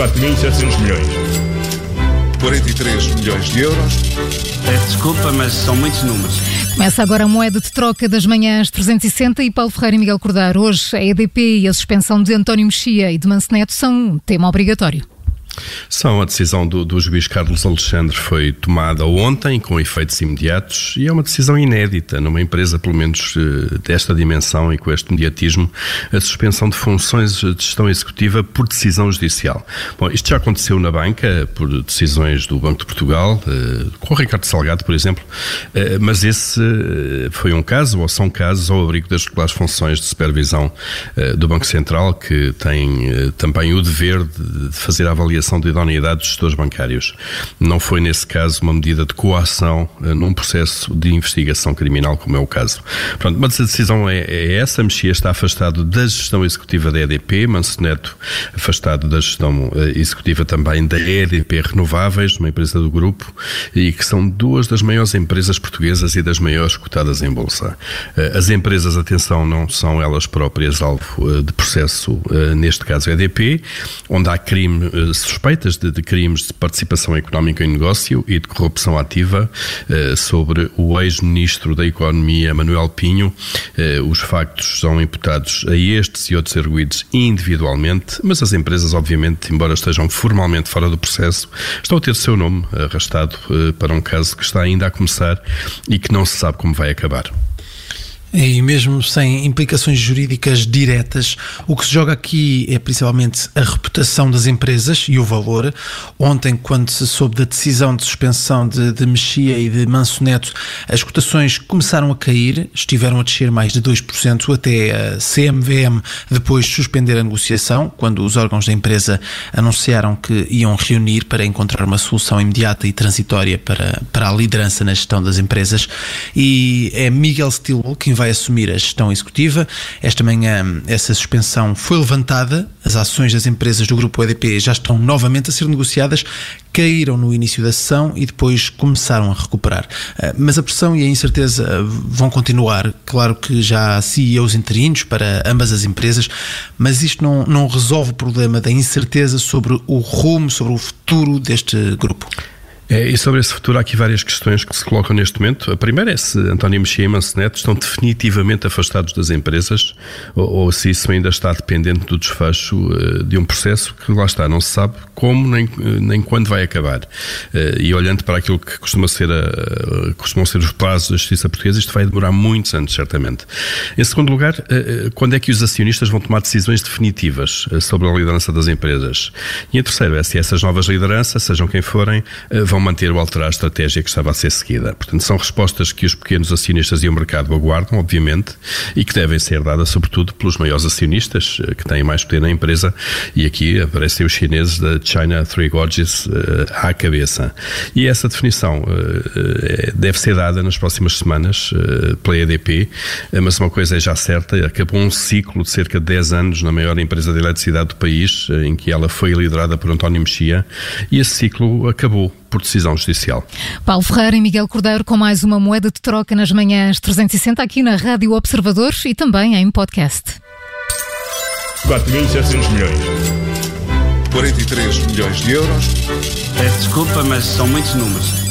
4.700 milhões. 43 milhões de euros. Peço desculpa, mas são muitos números. Começa agora a moeda de troca das manhãs 360 e Paulo Ferreira e Miguel Cordeiro. Hoje a EDP e a suspensão de António Mexia e de Manceneto são um tema obrigatório. São a decisão do, do, juiz Carlos Alexandre foi tomada ontem com efeitos imediatos e é uma decisão inédita numa empresa pelo menos eh, desta dimensão e com este mediatismo a suspensão de funções de gestão executiva por decisão judicial. Bom, isto já aconteceu na banca por decisões do Banco de Portugal eh, com o Ricardo Salgado, por exemplo, eh, mas esse foi um caso ou são casos ao abrigo das funções de supervisão do Banco Central que tem também o dever de fazer a avaliação avaliação de idoneidade dos gestores bancários. Não foi, nesse caso, uma medida de coação uh, num processo de investigação criminal, como é o caso. Pronto, mas a decisão é, é essa. Mexia está afastado da gestão executiva da EDP, Manso Neto afastado da gestão uh, executiva também da EDP Renováveis, uma empresa do grupo, e que são duas das maiores empresas portuguesas e das maiores cotadas em bolsa. Uh, as empresas, atenção, não são elas próprias alvo de processo, neste caso EDP, onde há crime suspeitas de, de, crimes de participação económica em negócio e de corrupção ativa eh, sobre o ex-ministro da Economia, Manuel Pinho. Eh, os factos são imputados a estes e outros arguídos individualmente, mas as empresas, obviamente, embora estejam formalmente fora do processo, estão a ter seu nome arrastado eh, para um caso que está ainda a começar e que não se sabe como vai acabar. E mesmo sem implicações jurídicas diretas, o que se joga aqui é principalmente a reputação das empresas e o valor. Ontem, quando se soube da decisão de suspensão de, de Mexia e de Manso Neto, as cotações começaram a cair, estiveram a descer mais de 2%, até a CMVM depois suspender a negociação, quando os órgãos da empresa anunciaram que iam reunir para encontrar uma solução imediata e transitória para, para a liderança na gestão das empresas. E é Miguel Stilwell quem vai assumir a gestão executiva. Esta manhã essa suspensão foi levantada, as ações das empresas do grupo EDP já estão novamente a ser negociadas, caíram no início da sessão e depois começaram a recuperar. Ah, mas a pressão e a incerteza vão continuar. Claro que já há CEOs interinos para ambas as empresas, mas isto não, não resolve o problema da incerteza sobre o rumo, sobre o futuro deste grupo. É, e sobre esse futuro há aqui várias questões que se colocam neste momento. A primeira é se António Mexia e Manceneto estão definitivamente afastados das empresas ou, ou, se isso ainda está dependente do desfecho uh, de um processo que lá está, não se sabe como nem, nem quando vai acabar. Uh, e olhando para aquilo que costuma ser a, costumam ser os prazos da justiça portuguesa, isto vai demorar muitos anos, certamente. Em segundo lugar, quando é que os acionistas vão tomar decisões definitivas sobre a liderança das empresas? E em terceiro, é se essas novas lideranças, sejam quem forem, vão manter ou alterar a estratégia que estava a ser seguida. Portanto, são respostas que os pequenos acionistas e o mercado aguardam, obviamente, e que devem ser dadas, sobretudo, pelos maiores acionistas, eh, que têm mais poder na empresa, e aqui aparecem os chineses da China Three Gorges uh, à cabeça. E essa definição uh, deve ser dada nas próximas semanas pela EDP, mas uma coisa é já certa, acabou um ciclo de cerca de 10 anos na maior empresa de eletricidade do país, em que ela foi liderada por António Mexia, e esse ciclo acabou por decisão judicial. Paulo Ferreira e Miguel Cordeiro com mais uma moeda de troca nas manhãs 360 aqui na Rádio Observadores e também em podcast. 4.700 milhões. 43 milhões de euros. Peço desculpa, mas são muitos números.